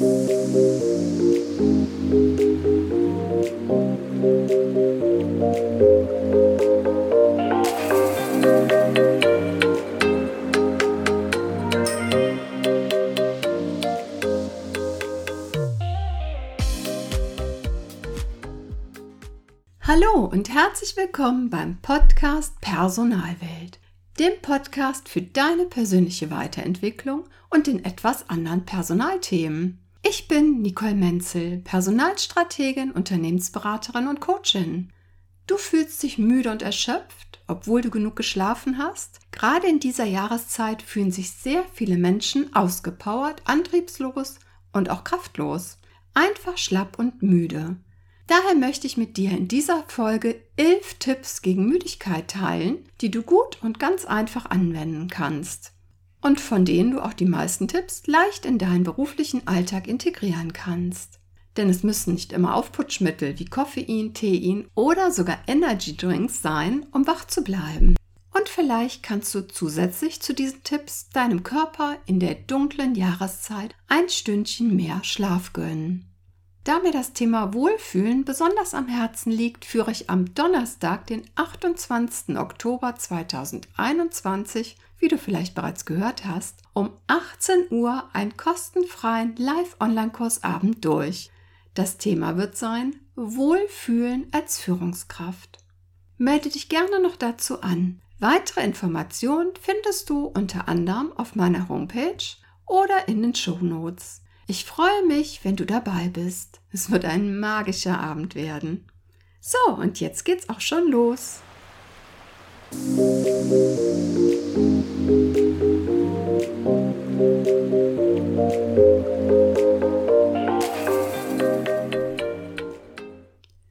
Hallo und herzlich willkommen beim Podcast Personalwelt, dem Podcast für deine persönliche Weiterentwicklung und in etwas anderen Personalthemen. Ich bin Nicole Menzel, Personalstrategin, Unternehmensberaterin und Coachin. Du fühlst dich müde und erschöpft, obwohl du genug geschlafen hast? Gerade in dieser Jahreszeit fühlen sich sehr viele Menschen ausgepowert, antriebslos und auch kraftlos, einfach schlapp und müde. Daher möchte ich mit dir in dieser Folge elf Tipps gegen Müdigkeit teilen, die du gut und ganz einfach anwenden kannst. Und von denen du auch die meisten Tipps leicht in deinen beruflichen Alltag integrieren kannst. Denn es müssen nicht immer Aufputschmittel wie Koffein, Tein oder sogar Energy Drinks sein, um wach zu bleiben. Und vielleicht kannst du zusätzlich zu diesen Tipps deinem Körper in der dunklen Jahreszeit ein Stündchen mehr Schlaf gönnen. Da mir das Thema Wohlfühlen besonders am Herzen liegt, führe ich am Donnerstag, den 28. Oktober 2021, wie du vielleicht bereits gehört hast, um 18 Uhr einen kostenfreien Live-Online-Kursabend durch. Das Thema wird sein Wohlfühlen als Führungskraft. Melde dich gerne noch dazu an. Weitere Informationen findest du unter anderem auf meiner Homepage oder in den Show Notes. Ich freue mich, wenn du dabei bist. Es wird ein magischer Abend werden. So, und jetzt geht's auch schon los.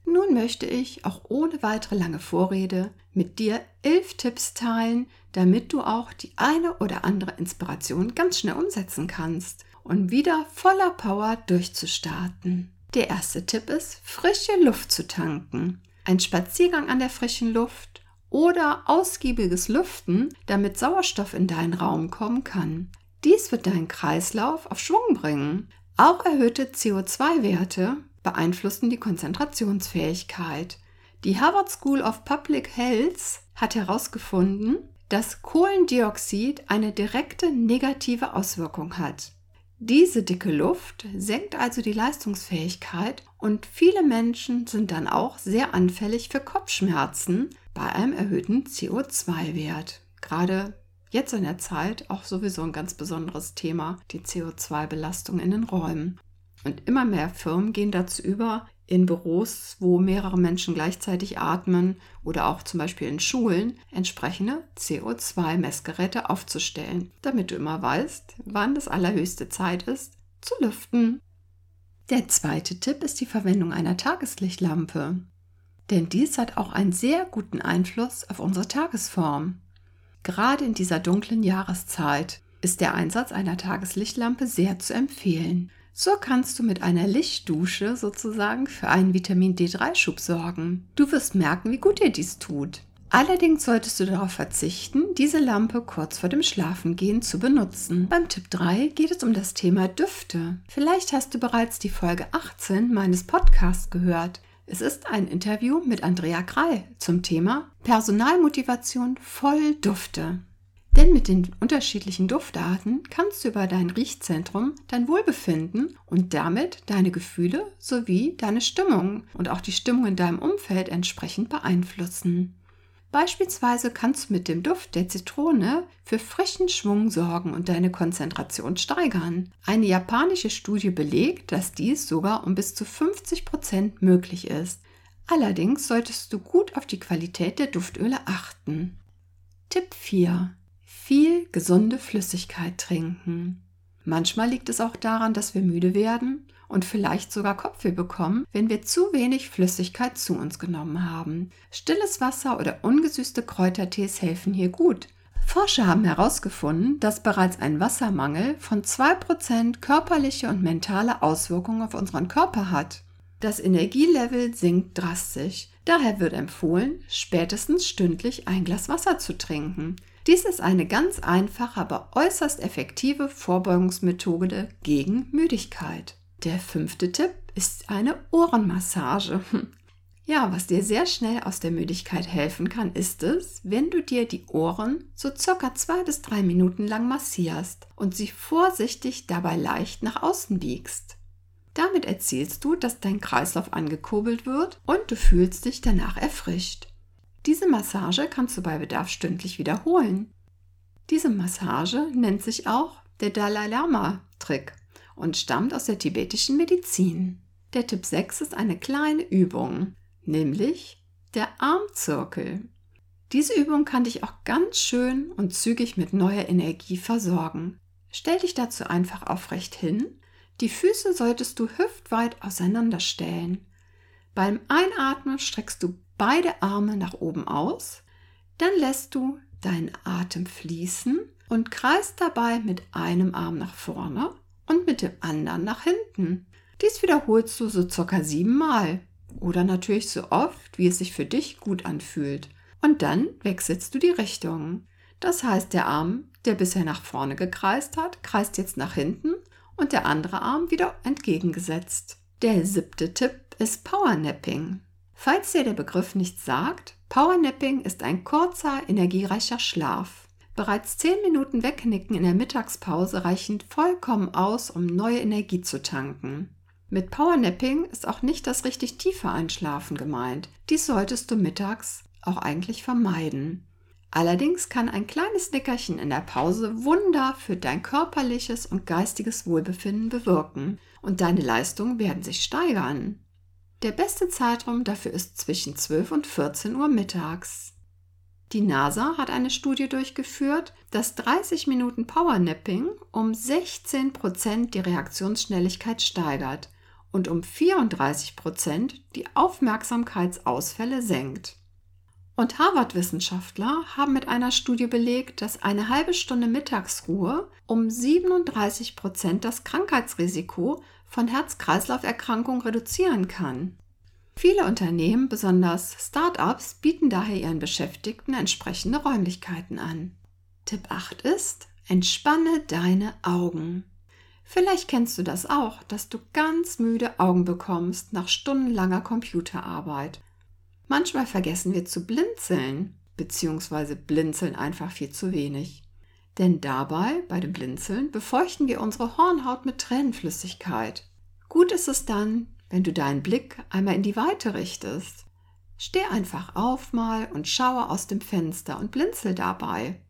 Nun möchte ich, auch ohne weitere lange Vorrede, mit dir elf Tipps teilen, damit du auch die eine oder andere Inspiration ganz schnell umsetzen kannst und wieder voller Power durchzustarten. Der erste Tipp ist, frische Luft zu tanken. Ein Spaziergang an der frischen Luft oder ausgiebiges Lüften, damit Sauerstoff in deinen Raum kommen kann. Dies wird deinen Kreislauf auf Schwung bringen. Auch erhöhte CO2-Werte beeinflussen die Konzentrationsfähigkeit. Die Harvard School of Public Health hat herausgefunden, dass Kohlendioxid eine direkte negative Auswirkung hat. Diese dicke Luft senkt also die Leistungsfähigkeit und viele Menschen sind dann auch sehr anfällig für Kopfschmerzen bei einem erhöhten CO2-Wert. Gerade jetzt in der Zeit auch sowieso ein ganz besonderes Thema, die CO2-Belastung in den Räumen. Und immer mehr Firmen gehen dazu über, in Büros, wo mehrere Menschen gleichzeitig atmen oder auch zum Beispiel in Schulen entsprechende CO2-Messgeräte aufzustellen, damit du immer weißt, wann das allerhöchste Zeit ist, zu lüften. Der zweite Tipp ist die Verwendung einer Tageslichtlampe. Denn dies hat auch einen sehr guten Einfluss auf unsere Tagesform. Gerade in dieser dunklen Jahreszeit ist der Einsatz einer Tageslichtlampe sehr zu empfehlen. So kannst du mit einer Lichtdusche sozusagen für einen Vitamin D3-Schub sorgen. Du wirst merken, wie gut dir dies tut. Allerdings solltest du darauf verzichten, diese Lampe kurz vor dem Schlafengehen zu benutzen. Beim Tipp 3 geht es um das Thema Düfte. Vielleicht hast du bereits die Folge 18 meines Podcasts gehört. Es ist ein Interview mit Andrea Krei zum Thema Personalmotivation voll Dufte. Denn mit den unterschiedlichen Duftarten kannst du über dein Riechzentrum dein Wohlbefinden und damit deine Gefühle sowie deine Stimmung und auch die Stimmung in deinem Umfeld entsprechend beeinflussen. Beispielsweise kannst du mit dem Duft der Zitrone für frischen Schwung sorgen und deine Konzentration steigern. Eine japanische Studie belegt, dass dies sogar um bis zu 50 Prozent möglich ist. Allerdings solltest du gut auf die Qualität der Duftöle achten. Tipp 4 viel gesunde Flüssigkeit trinken. Manchmal liegt es auch daran, dass wir müde werden und vielleicht sogar Kopfweh bekommen, wenn wir zu wenig Flüssigkeit zu uns genommen haben. Stilles Wasser oder ungesüßte Kräutertees helfen hier gut. Forscher haben herausgefunden, dass bereits ein Wassermangel von 2% körperliche und mentale Auswirkungen auf unseren Körper hat. Das Energielevel sinkt drastisch. Daher wird empfohlen, spätestens stündlich ein Glas Wasser zu trinken. Dies ist eine ganz einfache, aber äußerst effektive Vorbeugungsmethode gegen Müdigkeit. Der fünfte Tipp ist eine Ohrenmassage. Ja, was dir sehr schnell aus der Müdigkeit helfen kann, ist es, wenn du dir die Ohren so circa zwei bis drei Minuten lang massierst und sie vorsichtig dabei leicht nach außen biegst. Damit erzielst du, dass dein Kreislauf angekurbelt wird und du fühlst dich danach erfrischt. Diese Massage kannst du bei Bedarf stündlich wiederholen. Diese Massage nennt sich auch der Dalai Lama Trick und stammt aus der tibetischen Medizin. Der Tipp 6 ist eine kleine Übung, nämlich der Armzirkel. Diese Übung kann dich auch ganz schön und zügig mit neuer Energie versorgen. Stell dich dazu einfach aufrecht hin. Die Füße solltest du hüftweit auseinanderstellen. Beim Einatmen streckst du beide Arme nach oben aus, dann lässt du deinen Atem fließen und kreist dabei mit einem Arm nach vorne und mit dem anderen nach hinten. Dies wiederholst du so circa siebenmal oder natürlich so oft, wie es sich für dich gut anfühlt. Und dann wechselst du die Richtung. Das heißt, der Arm, der bisher nach vorne gekreist hat, kreist jetzt nach hinten und der andere Arm wieder entgegengesetzt. Der siebte Tipp ist Powernapping. Falls dir der Begriff nichts sagt, Powernapping ist ein kurzer, energiereicher Schlaf. Bereits 10 Minuten Wegnicken in der Mittagspause reichen vollkommen aus, um neue Energie zu tanken. Mit Powernapping ist auch nicht das richtig tiefe Einschlafen gemeint. Dies solltest du mittags auch eigentlich vermeiden. Allerdings kann ein kleines Nickerchen in der Pause Wunder für dein körperliches und geistiges Wohlbefinden bewirken und deine Leistungen werden sich steigern. Der beste Zeitraum dafür ist zwischen 12 und 14 Uhr mittags. Die NASA hat eine Studie durchgeführt, dass 30 Minuten Powernapping um 16 Prozent die Reaktionsschnelligkeit steigert und um 34 Prozent die Aufmerksamkeitsausfälle senkt. Und Harvard-Wissenschaftler haben mit einer Studie belegt, dass eine halbe Stunde Mittagsruhe um 37 Prozent das Krankheitsrisiko von Herz-Kreislauf-Erkrankungen reduzieren kann. Viele Unternehmen, besonders Start-ups, bieten daher ihren Beschäftigten entsprechende Räumlichkeiten an. Tipp 8 ist, entspanne deine Augen. Vielleicht kennst du das auch, dass du ganz müde Augen bekommst nach stundenlanger Computerarbeit. Manchmal vergessen wir zu blinzeln, beziehungsweise blinzeln einfach viel zu wenig. Denn dabei, bei dem Blinzeln, befeuchten wir unsere Hornhaut mit Tränenflüssigkeit. Gut ist es dann, wenn du deinen Blick einmal in die Weite richtest. Steh einfach auf mal und schaue aus dem Fenster und blinzel dabei.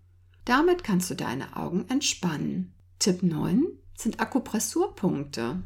Damit kannst du deine Augen entspannen. Tipp 9 sind Akupressurpunkte.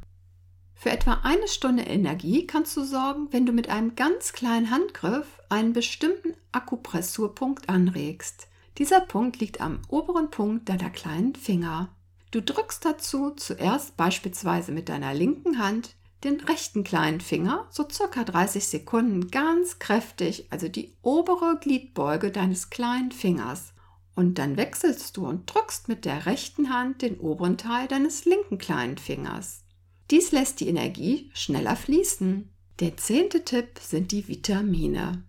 Für etwa eine Stunde Energie kannst du sorgen, wenn du mit einem ganz kleinen Handgriff einen bestimmten Akupressurpunkt anregst. Dieser Punkt liegt am oberen Punkt deiner kleinen Finger. Du drückst dazu zuerst beispielsweise mit deiner linken Hand den rechten kleinen Finger so circa 30 Sekunden ganz kräftig, also die obere Gliedbeuge deines kleinen Fingers und dann wechselst du und drückst mit der rechten Hand den oberen Teil deines linken kleinen Fingers. Dies lässt die Energie schneller fließen. Der zehnte Tipp sind die Vitamine.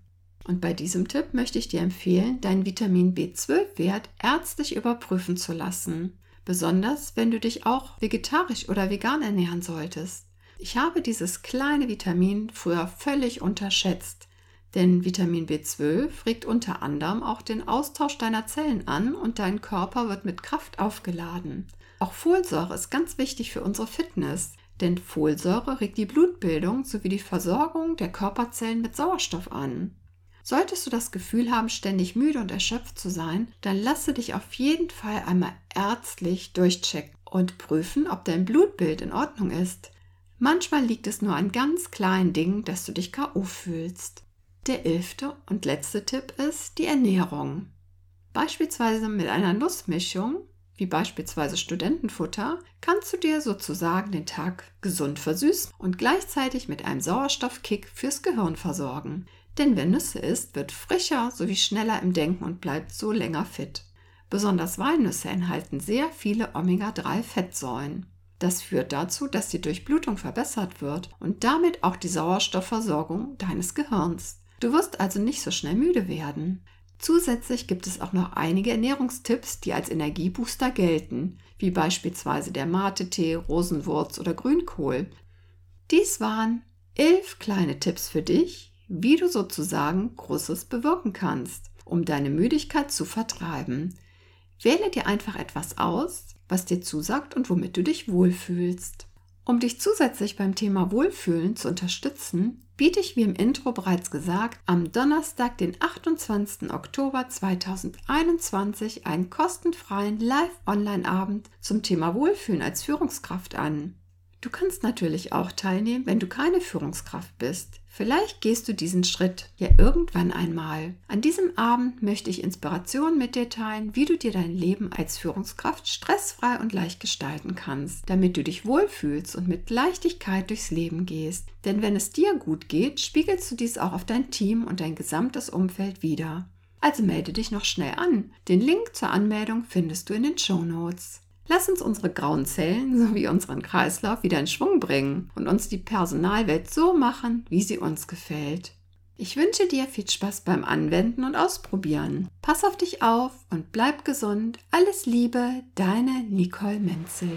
Und bei diesem Tipp möchte ich dir empfehlen, deinen Vitamin B12-Wert ärztlich überprüfen zu lassen. Besonders wenn du dich auch vegetarisch oder vegan ernähren solltest. Ich habe dieses kleine Vitamin früher völlig unterschätzt. Denn Vitamin B12 regt unter anderem auch den Austausch deiner Zellen an und dein Körper wird mit Kraft aufgeladen. Auch Folsäure ist ganz wichtig für unsere Fitness, denn Folsäure regt die Blutbildung sowie die Versorgung der Körperzellen mit Sauerstoff an. Solltest du das Gefühl haben, ständig müde und erschöpft zu sein, dann lasse dich auf jeden Fall einmal ärztlich durchchecken und prüfen, ob dein Blutbild in Ordnung ist. Manchmal liegt es nur an ganz kleinen Dingen, dass du dich KO fühlst. Der elfte und letzte Tipp ist die Ernährung. Beispielsweise mit einer Nussmischung, wie beispielsweise Studentenfutter, kannst du dir sozusagen den Tag gesund versüßen und gleichzeitig mit einem Sauerstoffkick fürs Gehirn versorgen. Denn wer Nüsse isst, wird frischer sowie schneller im Denken und bleibt so länger fit. Besonders Walnüsse enthalten sehr viele Omega-3-Fettsäuren. Das führt dazu, dass die Durchblutung verbessert wird und damit auch die Sauerstoffversorgung deines Gehirns. Du wirst also nicht so schnell müde werden. Zusätzlich gibt es auch noch einige Ernährungstipps, die als Energiebooster gelten, wie beispielsweise der Mate-Tee, Rosenwurz oder Grünkohl. Dies waren elf kleine Tipps für dich, wie du sozusagen Großes bewirken kannst, um deine Müdigkeit zu vertreiben. Wähle dir einfach etwas aus, was dir zusagt und womit du dich wohlfühlst. Um dich zusätzlich beim Thema Wohlfühlen zu unterstützen, biete ich, wie im Intro bereits gesagt, am Donnerstag, den 28. Oktober 2021 einen kostenfreien Live-Online-Abend zum Thema Wohlfühlen als Führungskraft an. Du kannst natürlich auch teilnehmen, wenn du keine Führungskraft bist. Vielleicht gehst du diesen Schritt ja irgendwann einmal. An diesem Abend möchte ich Inspiration mit dir teilen, wie du dir dein Leben als Führungskraft stressfrei und leicht gestalten kannst, damit du dich wohlfühlst und mit Leichtigkeit durchs Leben gehst. Denn wenn es dir gut geht, spiegelst du dies auch auf dein Team und dein gesamtes Umfeld wieder. Also melde dich noch schnell an. Den Link zur Anmeldung findest du in den Show Notes. Lass uns unsere grauen Zellen sowie unseren Kreislauf wieder in Schwung bringen und uns die Personalwelt so machen, wie sie uns gefällt. Ich wünsche dir viel Spaß beim Anwenden und Ausprobieren. Pass auf dich auf und bleib gesund. Alles Liebe, deine Nicole Menzel.